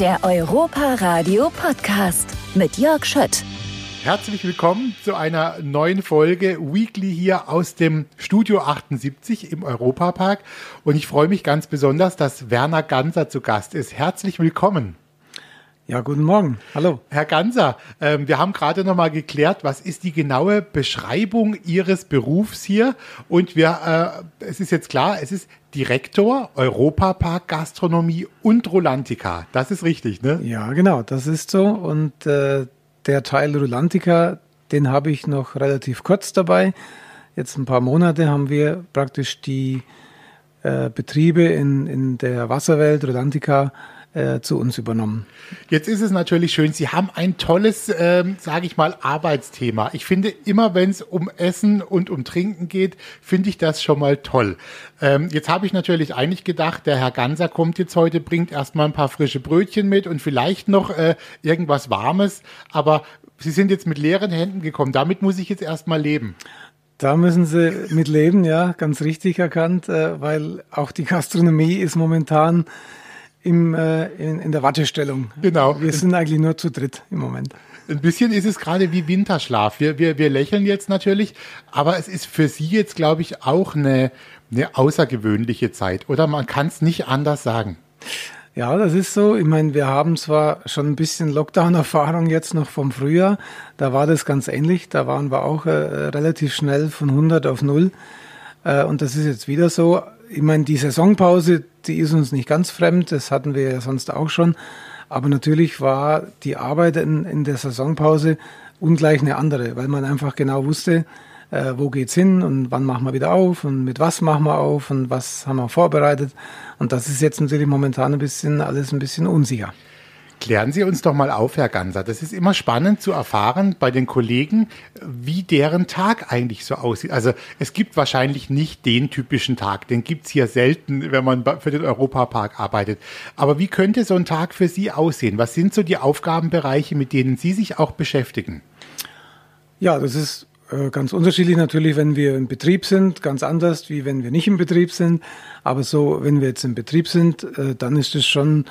Der Europa Radio Podcast mit Jörg Schött. Herzlich willkommen zu einer neuen Folge Weekly hier aus dem Studio 78 im Europapark. Und ich freue mich ganz besonders, dass Werner Ganser zu Gast ist. Herzlich willkommen. Ja, guten Morgen. Hallo. Herr Ganser, äh, wir haben gerade noch mal geklärt, was ist die genaue Beschreibung Ihres Berufs hier? Und wir, äh, es ist jetzt klar, es ist Direktor Europapark Gastronomie und Rolantica. Das ist richtig, ne? Ja, genau, das ist so. Und äh, der Teil Rolantica, den habe ich noch relativ kurz dabei. Jetzt ein paar Monate haben wir praktisch die äh, Betriebe in, in der Wasserwelt Rolantica äh, zu uns übernommen. Jetzt ist es natürlich schön, Sie haben ein tolles, ähm, sage ich mal, Arbeitsthema. Ich finde immer, wenn es um Essen und um Trinken geht, finde ich das schon mal toll. Ähm, jetzt habe ich natürlich eigentlich gedacht, der Herr Ganser kommt jetzt heute, bringt erstmal ein paar frische Brötchen mit und vielleicht noch äh, irgendwas Warmes. Aber Sie sind jetzt mit leeren Händen gekommen. Damit muss ich jetzt erstmal leben. Da müssen Sie mit leben, ja, ganz richtig erkannt, äh, weil auch die Gastronomie ist momentan im, äh, in, in der Wartestellung. Genau. Wir sind eigentlich nur zu dritt im Moment. Ein bisschen ist es gerade wie Winterschlaf. Wir, wir, wir lächeln jetzt natürlich, aber es ist für Sie jetzt, glaube ich, auch eine, eine außergewöhnliche Zeit. Oder man kann es nicht anders sagen. Ja, das ist so. Ich meine, wir haben zwar schon ein bisschen Lockdown-Erfahrung jetzt noch vom Frühjahr. Da war das ganz ähnlich. Da waren wir auch äh, relativ schnell von 100 auf 0. Äh, und das ist jetzt wieder so. Ich meine, die Saisonpause, die ist uns nicht ganz fremd. Das hatten wir ja sonst auch schon. Aber natürlich war die Arbeit in, in der Saisonpause ungleich eine andere, weil man einfach genau wusste, äh, wo geht's hin und wann machen wir wieder auf und mit was machen wir auf und was haben wir vorbereitet. Und das ist jetzt natürlich momentan ein bisschen alles ein bisschen unsicher. Klären Sie uns doch mal auf, Herr Ganser. Das ist immer spannend zu erfahren bei den Kollegen, wie deren Tag eigentlich so aussieht. Also es gibt wahrscheinlich nicht den typischen Tag, den gibt's hier selten, wenn man für den Europapark arbeitet. Aber wie könnte so ein Tag für Sie aussehen? Was sind so die Aufgabenbereiche, mit denen Sie sich auch beschäftigen? Ja, das ist äh, ganz unterschiedlich natürlich, wenn wir im Betrieb sind, ganz anders, wie wenn wir nicht im Betrieb sind. Aber so, wenn wir jetzt im Betrieb sind, äh, dann ist es schon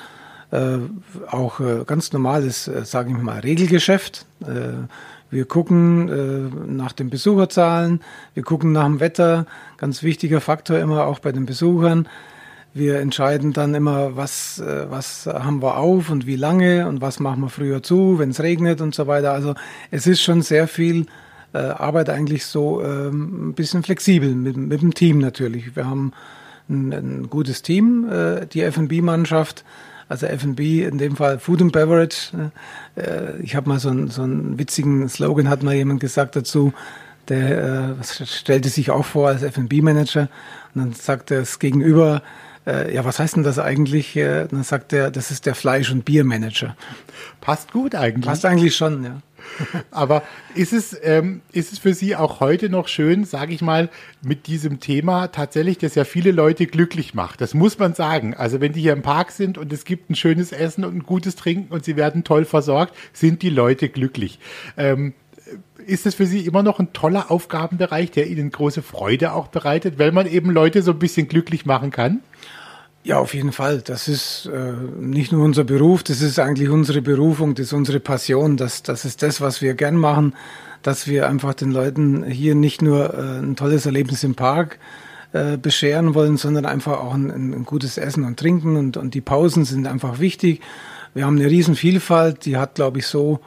auch äh, ganz normales, äh, sage ich mal, Regelgeschäft. Äh, wir gucken äh, nach den Besucherzahlen, wir gucken nach dem Wetter, ganz wichtiger Faktor immer auch bei den Besuchern. Wir entscheiden dann immer, was, äh, was haben wir auf und wie lange und was machen wir früher zu, wenn es regnet und so weiter. Also es ist schon sehr viel äh, Arbeit eigentlich so ähm, ein bisschen flexibel mit, mit dem Team natürlich. Wir haben ein, ein gutes Team, äh, die F&B-Mannschaft also F&B, in dem Fall Food and Beverage. Ne? Äh, ich habe mal so, einen, so einen witzigen Slogan, hat mal jemand gesagt dazu, der äh, stellte sich auch vor als F&B-Manager und dann sagt er es gegenüber, äh, ja, was heißt denn das eigentlich? Äh, dann sagt er, das ist der Fleisch- und Biermanager. Passt gut eigentlich. Passt eigentlich schon, ja. Aber ist es, ähm, ist es für Sie auch heute noch schön, sage ich mal, mit diesem Thema tatsächlich, das ja viele Leute glücklich macht? Das muss man sagen. Also wenn die hier im Park sind und es gibt ein schönes Essen und ein gutes Trinken und sie werden toll versorgt, sind die Leute glücklich. Ähm, ist es für Sie immer noch ein toller Aufgabenbereich, der Ihnen große Freude auch bereitet, weil man eben Leute so ein bisschen glücklich machen kann? Ja, auf jeden Fall. Das ist äh, nicht nur unser Beruf, das ist eigentlich unsere Berufung, das ist unsere Passion, das, das ist das, was wir gern machen, dass wir einfach den Leuten hier nicht nur äh, ein tolles Erlebnis im Park äh, bescheren wollen, sondern einfach auch ein, ein, gutes Essen und Trinken und, und die Pausen sind einfach wichtig. Wir haben eine riesen Vielfalt, die hat, glaube ich, so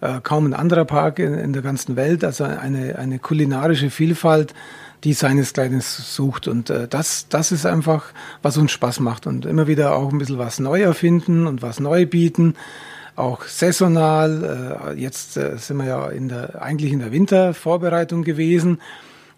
äh, kaum ein anderer Park in, in der ganzen Welt, also eine, eine kulinarische Vielfalt, die seinesgleichen sucht. Und äh, das, das ist einfach, was uns Spaß macht. Und immer wieder auch ein bisschen was neu erfinden und was neu bieten. Auch saisonal. Äh, jetzt äh, sind wir ja in der, eigentlich in der Wintervorbereitung gewesen.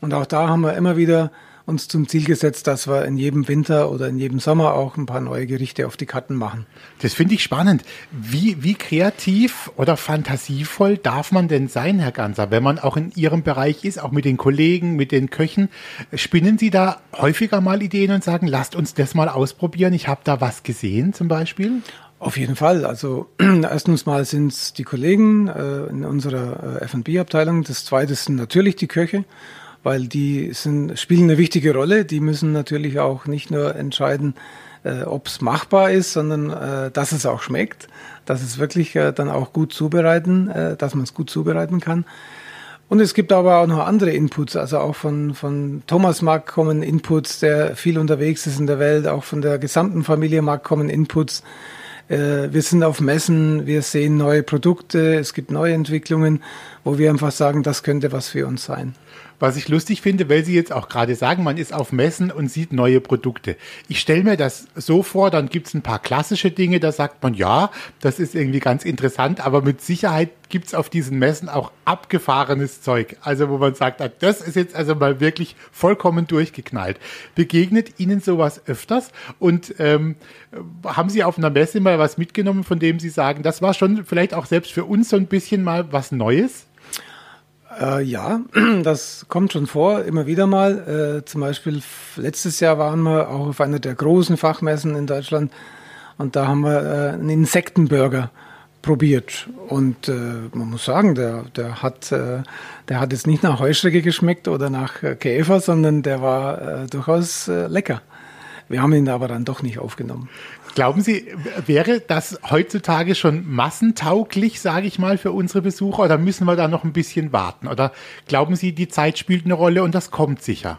Und auch da haben wir immer wieder uns zum Ziel gesetzt, dass wir in jedem Winter oder in jedem Sommer auch ein paar neue Gerichte auf die Karten machen. Das finde ich spannend. Wie, wie kreativ oder fantasievoll darf man denn sein, Herr Ganser, wenn man auch in Ihrem Bereich ist, auch mit den Kollegen, mit den Köchen? Spinnen Sie da häufiger mal Ideen und sagen, lasst uns das mal ausprobieren? Ich habe da was gesehen zum Beispiel? Auf jeden Fall. Also erstens mal sind es die Kollegen äh, in unserer äh, F&B-Abteilung. Das zweite sind natürlich die Köche weil die sind, spielen eine wichtige Rolle. Die müssen natürlich auch nicht nur entscheiden, äh, ob es machbar ist, sondern äh, dass es auch schmeckt, dass es wirklich äh, dann auch gut zubereiten, äh, dass man es gut zubereiten kann. Und es gibt aber auch noch andere Inputs, also auch von, von Thomas Mack kommen Inputs, der viel unterwegs ist in der Welt, auch von der gesamten Familie Mack kommen Inputs. Äh, wir sind auf Messen, wir sehen neue Produkte, es gibt neue Entwicklungen, wo wir einfach sagen, das könnte was für uns sein. Was ich lustig finde, weil Sie jetzt auch gerade sagen, man ist auf Messen und sieht neue Produkte. Ich stelle mir das so vor, dann gibt es ein paar klassische Dinge, da sagt man, ja, das ist irgendwie ganz interessant, aber mit Sicherheit gibt es auf diesen Messen auch abgefahrenes Zeug. Also wo man sagt, ah, das ist jetzt also mal wirklich vollkommen durchgeknallt. Begegnet Ihnen sowas öfters? Und ähm, haben Sie auf einer Messe mal was mitgenommen, von dem Sie sagen, das war schon vielleicht auch selbst für uns so ein bisschen mal was Neues? Äh, ja, das kommt schon vor, immer wieder mal. Äh, zum Beispiel letztes Jahr waren wir auch auf einer der großen Fachmessen in Deutschland und da haben wir äh, einen Insektenburger probiert. Und äh, man muss sagen, der, der, hat, äh, der hat jetzt nicht nach Heuschrecke geschmeckt oder nach äh, Käfer, sondern der war durchaus lecker. Wir haben ihn aber dann doch nicht aufgenommen. Glauben Sie, wäre das heutzutage schon massentauglich, sage ich mal, für unsere Besucher oder müssen wir da noch ein bisschen warten? Oder glauben Sie, die Zeit spielt eine Rolle und das kommt sicher?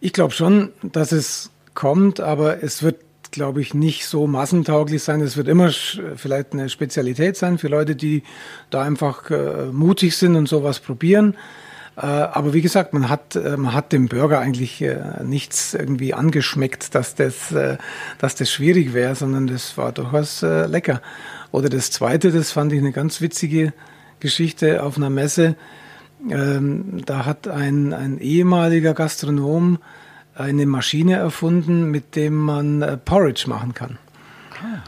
Ich glaube schon, dass es kommt, aber es wird, glaube ich, nicht so massentauglich sein. Es wird immer vielleicht eine Spezialität sein für Leute, die da einfach äh, mutig sind und sowas probieren. Äh, aber wie gesagt, man hat, äh, man hat dem Burger eigentlich äh, nichts irgendwie angeschmeckt, dass das, dass das schwierig wäre, sondern das war durchaus lecker. Oder das zweite, das fand ich eine ganz witzige Geschichte auf einer Messe. Ähm, da hat ein, ein ehemaliger Gastronom eine Maschine erfunden, mit dem man Porridge machen kann.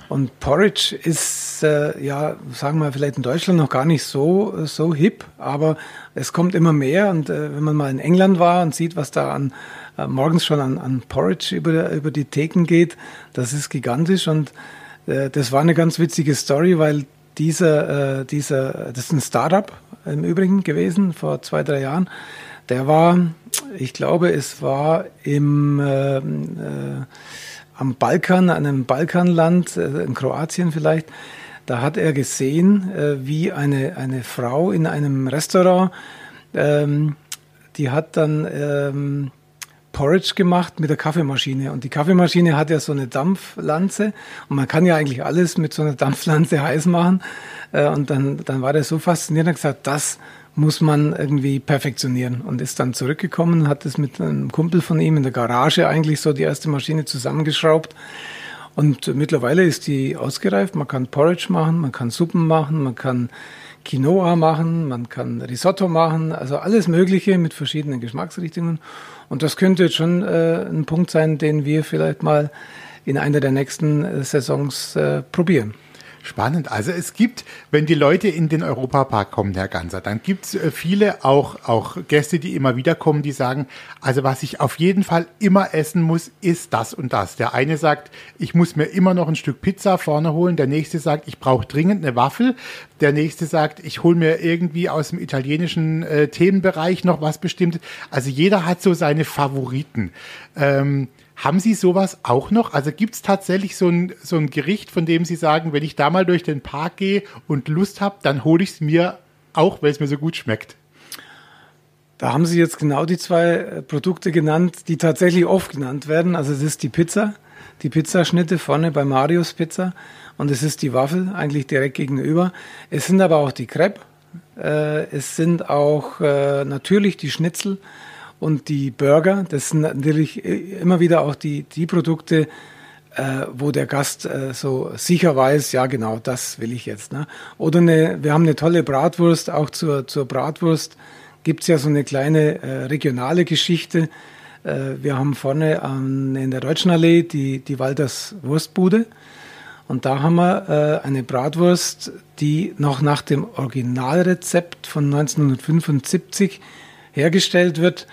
Und Porridge ist, äh, ja, sagen wir vielleicht in Deutschland noch gar nicht so, so hip, aber es kommt immer mehr. Und äh, wenn man mal in England war und sieht, was da an, äh, morgens schon an, an Porridge über, über die Theken geht, das ist gigantisch. Und äh, das war eine ganz witzige Story, weil dieser, äh, dieser, das ist ein Startup im Übrigen gewesen vor zwei, drei Jahren. Der war, ich glaube, es war im, äh, äh, am Balkan, einem Balkanland, äh, in Kroatien vielleicht, da hat er gesehen, äh, wie eine, eine Frau in einem Restaurant, ähm, die hat dann ähm, Porridge gemacht mit der Kaffeemaschine. Und die Kaffeemaschine hat ja so eine Dampflanze und man kann ja eigentlich alles mit so einer Dampflanze heiß machen. Äh, und dann, dann war der so fasziniert und hat gesagt, das muss man irgendwie perfektionieren und ist dann zurückgekommen, hat es mit einem Kumpel von ihm in der Garage eigentlich so die erste Maschine zusammengeschraubt. Und mittlerweile ist die ausgereift. Man kann Porridge machen, man kann Suppen machen, man kann Quinoa machen, man kann Risotto machen, also alles Mögliche mit verschiedenen Geschmacksrichtungen. Und das könnte jetzt schon äh, ein Punkt sein, den wir vielleicht mal in einer der nächsten äh, Saisons äh, probieren. Spannend. Also es gibt, wenn die Leute in den Europapark kommen, Herr Ganser, dann gibt es äh, viele auch, auch Gäste, die immer wieder kommen, die sagen, also was ich auf jeden Fall immer essen muss, ist das und das. Der eine sagt, ich muss mir immer noch ein Stück Pizza vorne holen. Der nächste sagt, ich brauche dringend eine Waffel. Der nächste sagt, ich hole mir irgendwie aus dem italienischen äh, Themenbereich noch was bestimmt. Also jeder hat so seine Favoriten. Ähm, haben Sie sowas auch noch? Also gibt es tatsächlich so ein, so ein Gericht, von dem Sie sagen, wenn ich da mal durch den Park gehe und Lust habe, dann hole ich es mir auch, weil es mir so gut schmeckt? Da haben Sie jetzt genau die zwei äh, Produkte genannt, die tatsächlich oft genannt werden. Also es ist die Pizza, die Pizzaschnitte vorne bei Marius Pizza und es ist die Waffel eigentlich direkt gegenüber. Es sind aber auch die Crepe, äh, es sind auch äh, natürlich die Schnitzel und die Burger, das sind natürlich immer wieder auch die, die Produkte, äh, wo der Gast äh, so sicher weiß, ja genau, das will ich jetzt. Ne? Oder eine, wir haben eine tolle Bratwurst, auch zur, zur Bratwurst gibt es ja so eine kleine äh, regionale Geschichte. Äh, wir haben vorne an, in der Deutschen Allee die, die Walders Wurstbude. Und da haben wir äh, eine Bratwurst, die noch nach dem Originalrezept von 1975 hergestellt wird,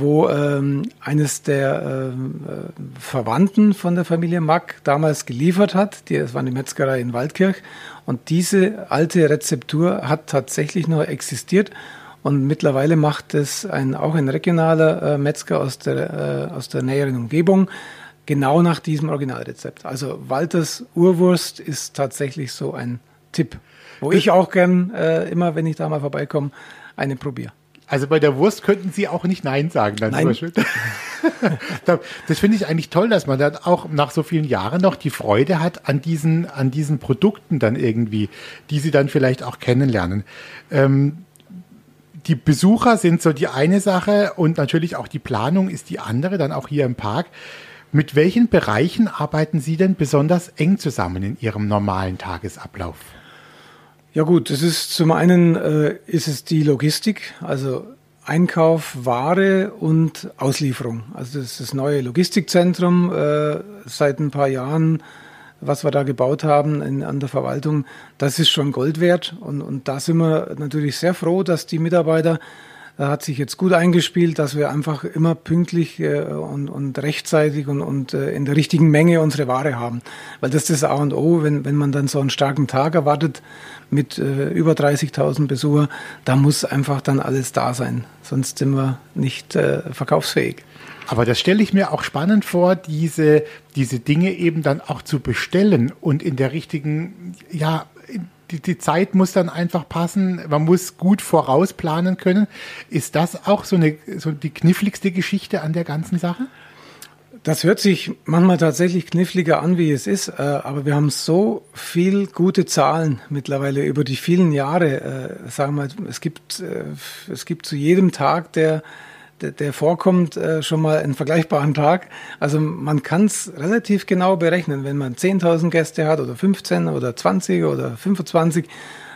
wo ähm, eines der ähm, äh, Verwandten von der Familie Mack damals geliefert hat. Die, das war eine Metzgerei in Waldkirch. Und diese alte Rezeptur hat tatsächlich noch existiert. Und mittlerweile macht es ein, auch ein regionaler äh, Metzger aus der, äh, aus der näheren Umgebung genau nach diesem Originalrezept. Also Walters Urwurst ist tatsächlich so ein Tipp, wo ich auch gern äh, immer, wenn ich da mal vorbeikomme, eine probiere. Also bei der Wurst könnten Sie auch nicht Nein sagen, dann Nein. zum das finde ich eigentlich toll, dass man dann auch nach so vielen Jahren noch die Freude hat an diesen, an diesen Produkten dann irgendwie, die Sie dann vielleicht auch kennenlernen. Ähm, die Besucher sind so die eine Sache und natürlich auch die Planung ist die andere, dann auch hier im Park. Mit welchen Bereichen arbeiten Sie denn besonders eng zusammen in Ihrem normalen Tagesablauf? Ja gut, das ist zum einen äh, ist es die Logistik, also Einkauf, Ware und Auslieferung. Also das ist das neue Logistikzentrum äh, seit ein paar Jahren, was wir da gebaut haben in, an der Verwaltung. Das ist schon Gold wert und, und da sind wir natürlich sehr froh, dass die Mitarbeiter hat sich jetzt gut eingespielt, dass wir einfach immer pünktlich äh, und, und rechtzeitig und, und äh, in der richtigen Menge unsere Ware haben. Weil das ist das A und O, wenn, wenn man dann so einen starken Tag erwartet mit äh, über 30.000 Besucher, da muss einfach dann alles da sein. Sonst sind wir nicht äh, verkaufsfähig. Aber das stelle ich mir auch spannend vor, diese, diese Dinge eben dann auch zu bestellen und in der richtigen, ja, die, die Zeit muss dann einfach passen. Man muss gut vorausplanen können. Ist das auch so eine, so die kniffligste Geschichte an der ganzen Sache? Das hört sich manchmal tatsächlich kniffliger an, wie es ist, äh, aber wir haben so viel gute Zahlen mittlerweile über die vielen Jahre. Äh, sagen wir, es gibt, äh, es gibt zu jedem Tag, der, der, der vorkommt, äh, schon mal einen vergleichbaren Tag. Also man kann es relativ genau berechnen, wenn man 10.000 Gäste hat oder 15 oder 20 oder 25,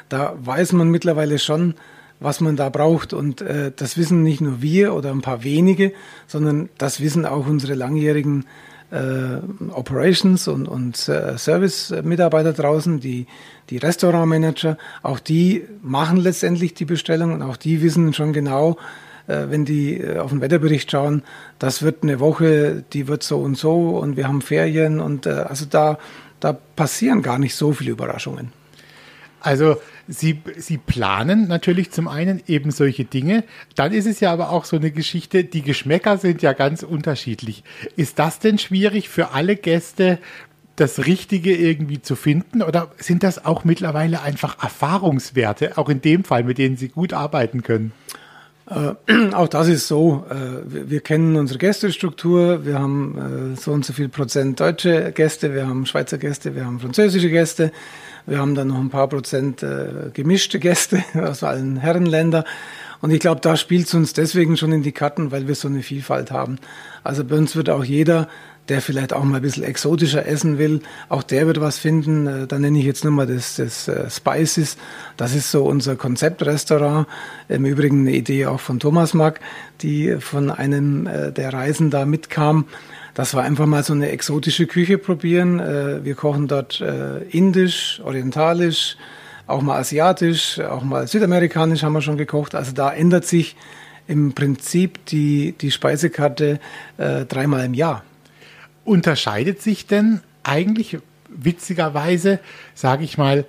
da weiß man mittlerweile schon, was man da braucht. Und äh, das wissen nicht nur wir oder ein paar wenige, sondern das wissen auch unsere langjährigen äh, Operations und, und äh, Service-Mitarbeiter draußen, die, die Restaurantmanager. Auch die machen letztendlich die Bestellung und auch die wissen schon genau, wenn die äh, auf den Wetterbericht schauen, das wird eine Woche, die wird so und so und wir haben Ferien und äh, also da, da passieren gar nicht so viele Überraschungen. Also Sie, Sie planen natürlich zum einen eben solche Dinge. Dann ist es ja aber auch so eine Geschichte, die Geschmäcker sind ja ganz unterschiedlich. Ist das denn schwierig für alle Gäste, das Richtige irgendwie zu finden? Oder sind das auch mittlerweile einfach Erfahrungswerte, auch in dem Fall, mit denen Sie gut arbeiten können? Äh, auch das ist so. Äh, wir, wir, kennen unsere Gästestruktur. Wir haben äh, so und so viel Prozent deutsche Gäste, wir haben Schweizer Gäste, wir haben französische Gäste. Wir haben dann noch ein paar Prozent äh, gemischte Gäste aus allen Herrenländern. Und ich glaube, da spielt es uns deswegen schon in die Karten, weil wir so eine Vielfalt haben. Also bei uns wird auch jeder, der vielleicht auch mal ein bisschen exotischer essen will, auch der wird was finden. Äh, da nenne ich jetzt nur mal das, das äh, Spices. Das ist so unser Konzeptrestaurant. Im Übrigen eine Idee auch von Thomas Mack, die von einem äh, der Reisen da mitkam dass wir einfach mal so eine exotische Küche probieren. Wir kochen dort indisch, orientalisch, auch mal asiatisch, auch mal südamerikanisch haben wir schon gekocht. Also da ändert sich im Prinzip die, die Speisekarte dreimal im Jahr. Unterscheidet sich denn eigentlich witzigerweise, sage ich mal,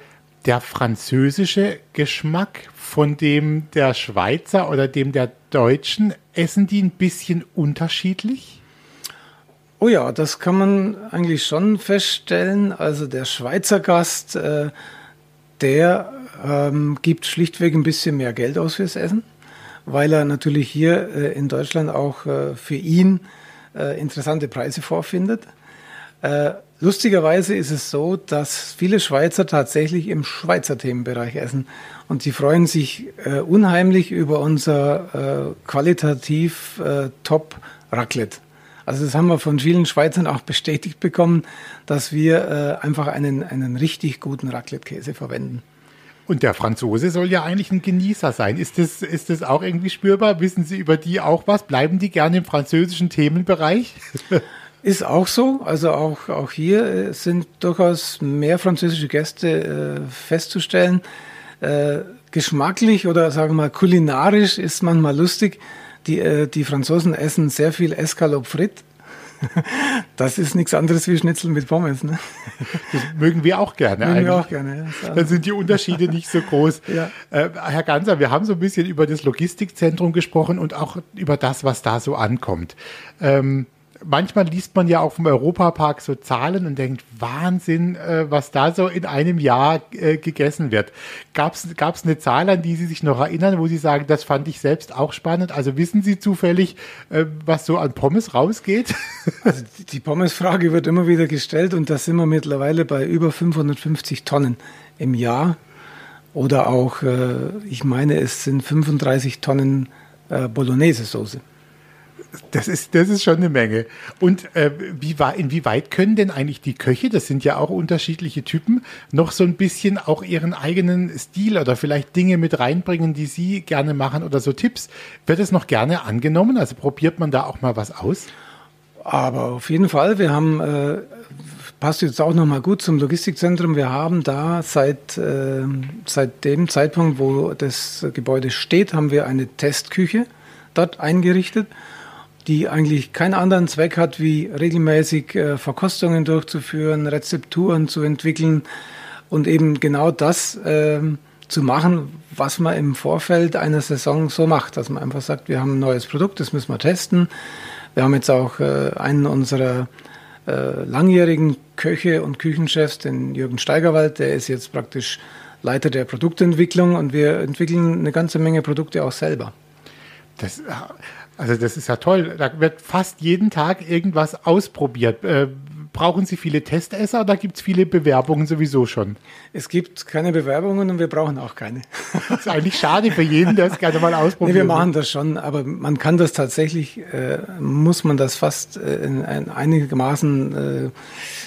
der französische Geschmack von dem der Schweizer oder dem der Deutschen? Essen die ein bisschen unterschiedlich? Oh ja, das kann man eigentlich schon feststellen. Also der Schweizer Gast, äh, der ähm, gibt schlichtweg ein bisschen mehr Geld aus fürs Essen, weil er natürlich hier äh, in Deutschland auch äh, für ihn äh, interessante Preise vorfindet. Äh, lustigerweise ist es so, dass viele Schweizer tatsächlich im Schweizer Themenbereich essen und sie freuen sich äh, unheimlich über unser qualitativ Top Raclette. Also das haben wir von vielen Schweizern auch bestätigt bekommen, dass wir äh, einfach einen, einen richtig guten Raclette-Käse verwenden. Und der Franzose soll ja eigentlich ein Genießer sein. Ist das, ist das auch irgendwie spürbar? Wissen Sie über die auch was? Bleiben die gerne im französischen Themenbereich? Ist auch so. Also auch, auch hier äh, sind durchaus mehr französische Gäste äh, festzustellen. Äh, geschmacklich oder sagen wir mal kulinarisch ist manchmal lustig. Die, äh, die Franzosen essen sehr viel Escalope frit. Das ist nichts anderes wie Schnitzel mit Pommes. Ne? Das mögen wir auch gerne. Mögen wir auch gerne. Ja. Dann sind die Unterschiede nicht so groß. Ja. Äh, Herr Ganser, wir haben so ein bisschen über das Logistikzentrum gesprochen und auch über das, was da so ankommt. Ähm, manchmal liest man ja auch vom Europapark so Zahlen und denkt, Wahnsinn, äh, was da so in einem Jahr äh, gegessen wird. Gab es eine Zahl, an die Sie sich noch erinnern, wo Sie sagen, das fand ich selbst auch spannend? Also wissen Sie zufällig, äh, was so an Pommes rausgeht? Also die Pommesfrage wird immer wieder gestellt und da sind wir mittlerweile bei über 550 Tonnen im Jahr. Oder auch, äh, ich meine, es sind 35 Tonnen äh, Bolognese-Soße. Das ist, das ist schon eine Menge. Und äh, wie, inwieweit können denn eigentlich die Köche, das sind ja auch unterschiedliche Typen, noch so ein bisschen auch ihren eigenen Stil oder vielleicht Dinge mit reinbringen, die sie gerne machen oder so Tipps? Wird es noch gerne angenommen? Also probiert man da auch mal was aus? Aber auf jeden Fall, wir haben, äh, passt jetzt auch nochmal gut zum Logistikzentrum, wir haben da seit, äh, seit dem Zeitpunkt, wo das Gebäude steht, haben wir eine Testküche dort eingerichtet die eigentlich keinen anderen Zweck hat, wie regelmäßig äh, Verkostungen durchzuführen, Rezepturen zu entwickeln und eben genau das äh, zu machen, was man im Vorfeld einer Saison so macht, dass man einfach sagt, wir haben ein neues Produkt, das müssen wir testen. Wir haben jetzt auch äh, einen unserer äh, langjährigen Köche und Küchenchefs, den Jürgen Steigerwald, der ist jetzt praktisch Leiter der Produktentwicklung und wir entwickeln eine ganze Menge Produkte auch selber. Das also das ist ja toll. Da wird fast jeden Tag irgendwas ausprobiert. Äh, brauchen Sie viele Testesser oder gibt es viele Bewerbungen sowieso schon? Es gibt keine Bewerbungen und wir brauchen auch keine. Das ist eigentlich schade für jeden, der es gerne mal ausprobiert. Nee, wir machen das schon, aber man kann das tatsächlich, äh, muss man das fast äh, in, in einigermaßen äh,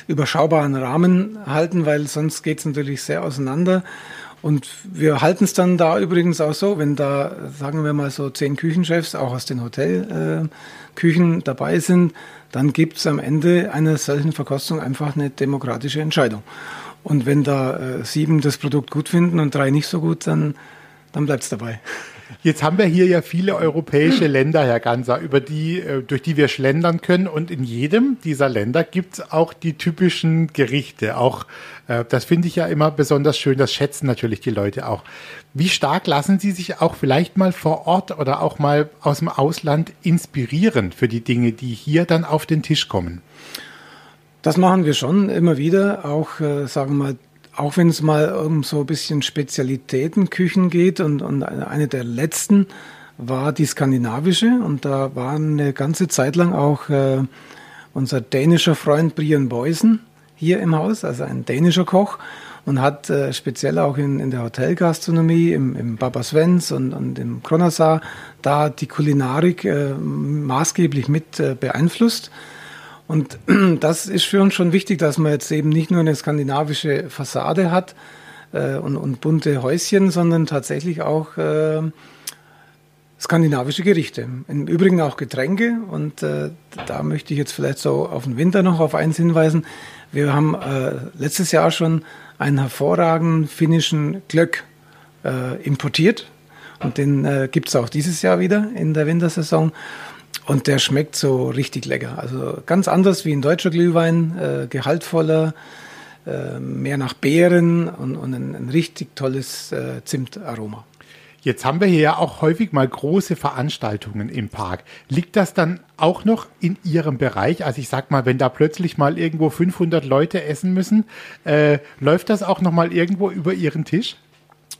überschaubaren Rahmen halten, weil sonst geht es natürlich sehr auseinander. Und wir halten es dann da übrigens auch so, wenn da, sagen wir mal so, zehn Küchenchefs auch aus den Hotelküchen äh, dabei sind, dann gibt es am Ende einer solchen Verkostung einfach eine demokratische Entscheidung. Und wenn da äh, sieben das Produkt gut finden und drei nicht so gut, dann, dann bleibt es dabei. Jetzt haben wir hier ja viele europäische Länder, Herr Ganser, über die, äh, durch die wir schlendern können. Und in jedem dieser Länder gibt es auch die typischen Gerichte. Auch äh, das finde ich ja immer besonders schön. Das schätzen natürlich die Leute auch. Wie stark lassen Sie sich auch vielleicht mal vor Ort oder auch mal aus dem Ausland inspirieren für die Dinge, die hier dann auf den Tisch kommen? Das machen wir schon immer wieder. Auch, äh, sagen wir mal, auch wenn es mal um so ein bisschen Spezialitätenküchen geht und, und eine der letzten war die skandinavische und da war eine ganze Zeit lang auch äh, unser dänischer Freund Brian Boysen hier im Haus, also ein dänischer Koch und hat äh, speziell auch in, in der Hotelgastronomie, im, im Baba Svens und, und im Kronasar da die Kulinarik äh, maßgeblich mit äh, beeinflusst. Und das ist für uns schon wichtig, dass man jetzt eben nicht nur eine skandinavische Fassade hat äh, und, und, bunte Häuschen, sondern tatsächlich auch äh, skandinavische Gerichte. Im Übrigen auch Getränke. Und äh, da möchte ich jetzt vielleicht so auf den Winter noch auf eins hinweisen. Wir haben äh, letztes Jahr schon einen hervorragenden finnischen Glöck äh, importiert. Und den äh, gibt es auch dieses Jahr wieder in der Wintersaison. Und der schmeckt so richtig lecker. Also ganz anders wie ein deutscher Glühwein, äh, gehaltvoller, äh, mehr nach Beeren und, und ein, ein, richtig tolles äh, Zimtaroma. Jetzt haben wir hier ja auch häufig mal große Veranstaltungen im Park. Liegt das dann auch noch in Ihrem Bereich? Also ich sag mal, wenn da plötzlich mal irgendwo 500 Leute essen müssen, äh, läuft das auch noch mal irgendwo über Ihren Tisch?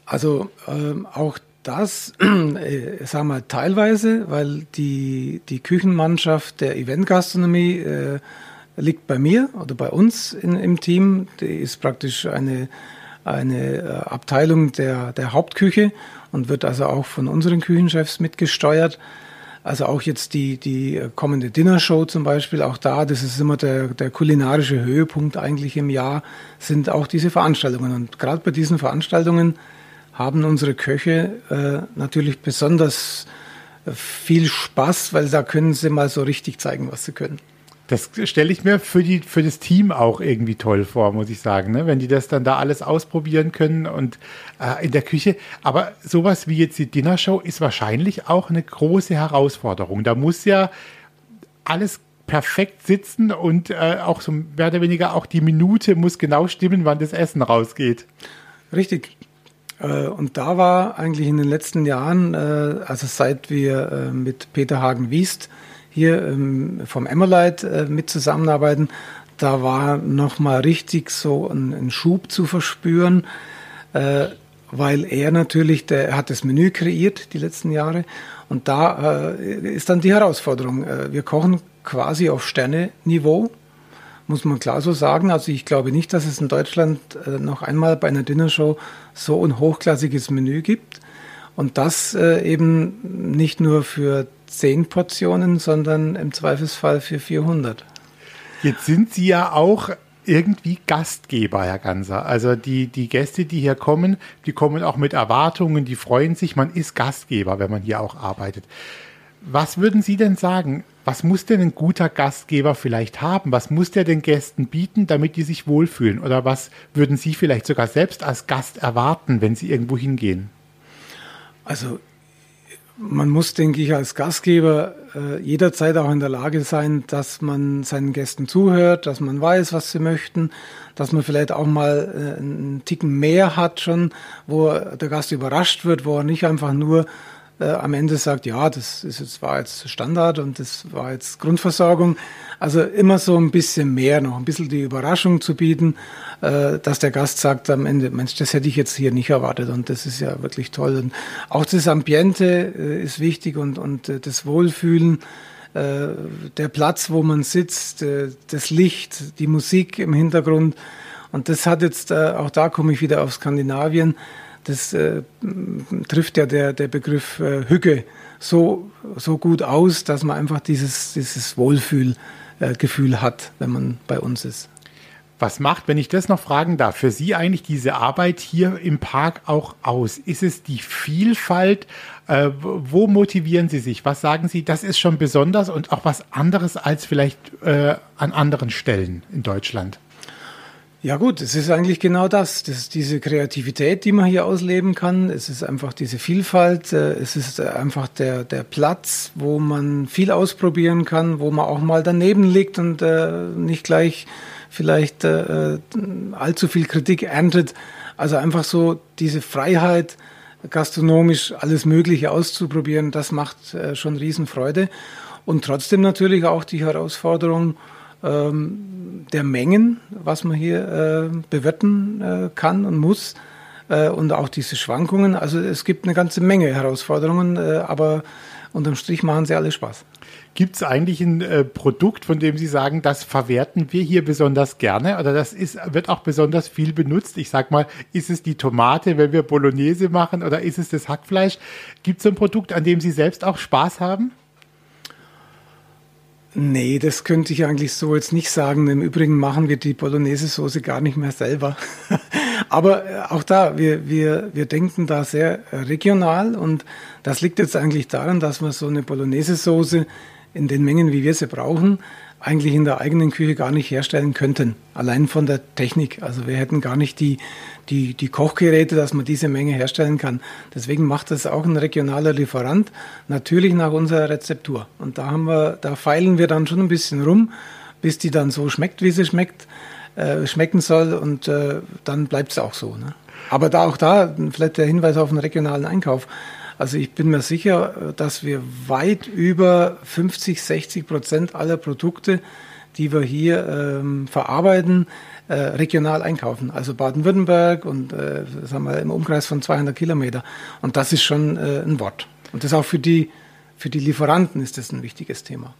Also ähm, auch das, äh, sagen wir teilweise, weil die, die Küchenmannschaft der Eventgastronomie äh, liegt bei mir oder bei uns in, im Team. Die ist praktisch eine, eine äh, Abteilung der, der Hauptküche und wird also auch von unseren Küchenchefs mitgesteuert. Also auch jetzt die, die kommende Dinnershow zum Beispiel, auch da, das ist immer der, der kulinarische Höhepunkt eigentlich im Jahr, sind auch diese Veranstaltungen. Und gerade bei diesen Veranstaltungen haben unsere Köche äh, natürlich besonders äh, viel Spaß, weil da können sie mal so richtig zeigen, was sie können. Das stelle ich mir für, die, für das Team auch irgendwie toll vor, muss ich sagen, ne? wenn die das dann da alles ausprobieren können und äh, in der Küche. Aber sowas wie jetzt die Dinnershow ist wahrscheinlich auch eine große Herausforderung. Da muss ja alles perfekt sitzen und äh, auch so mehr oder weniger auch die Minute muss genau stimmen, wann das Essen rausgeht. Richtig. Äh, und da war eigentlich in den letzten Jahren, äh, also seit wir äh, mit Peter Hagen-Wiest hier ähm, vom Emmerleit mit zusammenarbeiten, da war nochmal richtig so ein, ein, Schub zu verspüren, weil er natürlich, der, er hat das Menü kreiert die letzten Jahre und da ist dann die Herausforderung. Wir kochen quasi auf Sterne-Niveau, muss man klar so sagen. Also ich glaube nicht, dass es in Deutschland äh, noch einmal bei einer Dinnershow so ein hochklassiges Menü gibt. Und das äh, eben nicht nur für zehn Portionen, sondern im Zweifelsfall für 400. Jetzt sind Sie ja auch irgendwie Gastgeber, Herr Ganser. Also die, die Gäste, die hier kommen, die kommen auch mit Erwartungen, die freuen sich. Man ist Gastgeber, wenn man hier auch arbeitet. Was würden Sie denn sagen? Was muss denn ein guter Gastgeber vielleicht haben? Was muss der den Gästen bieten, damit die sich wohlfühlen? Oder was würden Sie vielleicht sogar selbst als Gast erwarten, wenn Sie irgendwo hingehen? Also man muss, denke ich, als Gastgeber äh, jederzeit auch in der Lage sein, dass man seinen Gästen zuhört, dass man weiß, was sie möchten, dass man vielleicht auch mal äh, einen Ticken mehr hat schon, wo der Gast überrascht wird, wo er nicht einfach nur äh, am Ende sagt, ja, das ist jetzt, war jetzt Standard und das war jetzt Grundversorgung. Also immer so ein bisschen mehr noch, ein bisschen die Überraschung zu bieten, äh, dass der Gast sagt am Ende, Mensch, das hätte ich jetzt hier nicht erwartet und das ist ja wirklich toll. Und auch das Ambiente äh, ist wichtig und, und äh, das Wohlfühlen äh, der Platz, wo man sitzt, äh, das Licht, die Musik im Hintergrund. Und das hat jetzt, äh, auch da komme ich wieder auf Skandinavien, das äh, trifft ja der, der Begriff äh, Hücke so, so gut aus, dass man einfach dieses, dieses Wohlfühlgefühl äh, hat, wenn man bei uns ist. Was macht, wenn ich das noch fragen darf, für Sie eigentlich diese Arbeit hier im Park auch aus? Ist es die Vielfalt? Äh, wo motivieren Sie sich? Was sagen Sie, das ist schon besonders und auch was anderes als vielleicht äh, an anderen Stellen in Deutschland? Ja gut, es ist eigentlich genau das. Das ist diese Kreativität, die man hier ausleben kann. Es ist einfach diese Vielfalt. Äh, es ist einfach der, der Platz, wo man viel ausprobieren kann, wo man auch mal daneben liegt und äh, nicht gleich vielleicht äh, allzu viel Kritik erntet. Also einfach so diese Freiheit, gastronomisch alles Mögliche auszuprobieren, das macht äh, schon Riesenfreude. Und trotzdem natürlich auch die Herausforderung, ähm, der Mengen, was man hier äh, bewerten äh, kann und muss äh, und auch diese Schwankungen. Also es gibt eine ganze Menge Herausforderungen, äh, aber unterm Strich machen sie alle Spaß. Gibt es eigentlich ein äh, Produkt, von dem Sie sagen, das verwerten wir hier besonders gerne oder das ist, wird auch besonders viel benutzt? Ich sag mal, ist es die Tomate, wenn wir Bolognese machen oder ist es das Hackfleisch? Gibt es ein Produkt, an dem Sie selbst auch Spaß haben? Nee, das könnte ich eigentlich so jetzt nicht sagen. Im Übrigen machen wir die Bolognese-Soße gar nicht mehr selber. Aber äh, auch da, wir, wir, wir denken da sehr regional und das liegt jetzt eigentlich daran, dass wir so eine Bolognese-Soße in den Mengen, wie wir sie brauchen, eigentlich in der eigenen Küche gar nicht herstellen könnten. Allein von der Technik. Also wir hätten gar nicht die, die, die Kochgeräte, dass man diese Menge herstellen kann. Deswegen macht das auch ein regionaler Lieferant, natürlich nach unserer Rezeptur. Und da haben wir, da feilen wir dann schon ein bisschen rum, bis die dann so schmeckt, wie sie schmeckt, äh, schmecken soll. Und äh, dann bleibt es auch so. Ne? Aber da auch da vielleicht der Hinweis auf den regionalen Einkauf. Also ich bin mir sicher, dass wir weit über 50, 60 Prozent aller Produkte, die wir hier ähm, verarbeiten, äh, regional einkaufen. Also Baden-Württemberg und äh, sagen wir, im Umkreis von 200 Kilometer. Und das ist schon äh, ein Wort. Und das auch für die, für die Lieferanten ist das ein wichtiges Thema.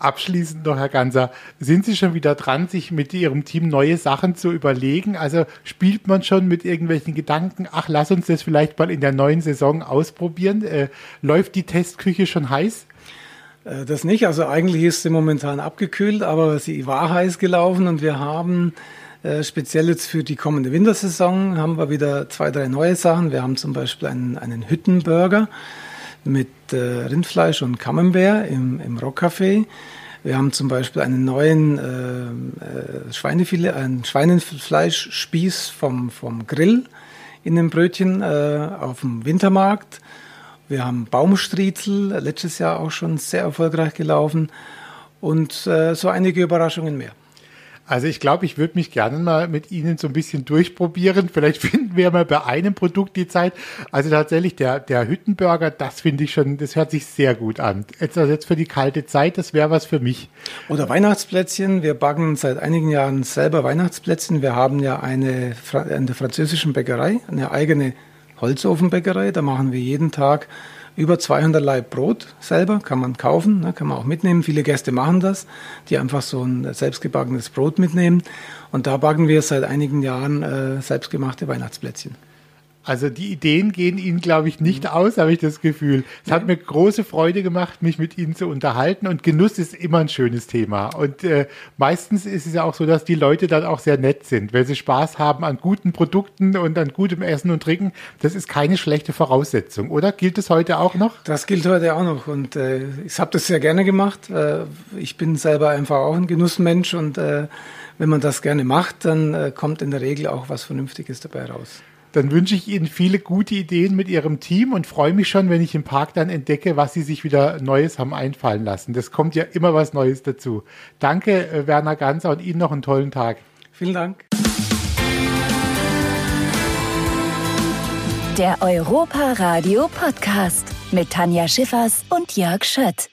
Abschließend noch, Herr Ganser, sind Sie schon wieder dran, sich mit Ihrem Team neue Sachen zu überlegen? Also spielt man schon mit irgendwelchen Gedanken, ach, lass uns das vielleicht mal in der neuen Saison ausprobieren? Äh, läuft die Testküche schon heiß? Äh, das nicht. Also eigentlich ist sie momentan abgekühlt, aber sie war heiß gelaufen und wir haben äh, speziell jetzt für die kommende Wintersaison haben wir wieder zwei, drei neue Sachen. Wir haben zum Beispiel einen, einen Hüttenburger mit äh, Rindfleisch und Camembert im, im Rockcafé. Wir haben zum Beispiel einen neuen äh, äh, Schweinefilet, einen Schweinefleischspieß vom, vom Grill in dem Brötchen äh, auf dem Wintermarkt. Wir haben Baumstriezel, letztes Jahr auch schon sehr erfolgreich gelaufen und äh, so einige Überraschungen mehr. Also ich glaube, ich würde mich gerne mal mit Ihnen so ein bisschen durchprobieren. Vielleicht finden wir mal bei einem Produkt die Zeit. Also tatsächlich der, der Hüttenburger, das finde ich schon, das hört sich sehr gut an. Jetzt, also jetzt für die kalte Zeit, das wäre was für mich. Oder Weihnachtsplätzchen. Wir backen seit einigen Jahren selber Weihnachtsplätzchen. Wir haben ja eine in der französischen Bäckerei, eine eigene Holzofenbäckerei. Da machen wir jeden Tag über 200 Leib Brot selber, kann man kaufen, ne, kann man auch mitnehmen. Viele Gäste machen das, die einfach so ein selbstgebackenes Brot mitnehmen. Und da backen wir seit einigen Jahren äh, selbstgemachte Weihnachtsplätzchen. Also die Ideen gehen Ihnen, glaube ich, nicht mhm. aus, habe ich das Gefühl. Es hat mir große Freude gemacht, mich mit Ihnen zu unterhalten und Genuss ist immer ein schönes Thema. Und äh, meistens ist es ja auch so, dass die Leute dann auch sehr nett sind, weil sie Spaß haben an guten Produkten und an gutem Essen und Trinken. Das ist keine schlechte Voraussetzung, oder? Gilt es heute auch noch? Das gilt heute auch noch und äh, ich habe das sehr gerne gemacht. Äh, ich bin selber einfach auch ein Genussmensch und äh, wenn man das gerne macht, dann äh, kommt in der Regel auch was Vernünftiges dabei raus. Dann wünsche ich Ihnen viele gute Ideen mit Ihrem Team und freue mich schon, wenn ich im Park dann entdecke, was Sie sich wieder Neues haben einfallen lassen. Das kommt ja immer was Neues dazu. Danke, äh, Werner Ganser, und Ihnen noch einen tollen Tag. Vielen Dank. Der Europa Radio Podcast mit Tanja Schiffers und Jörg Schött.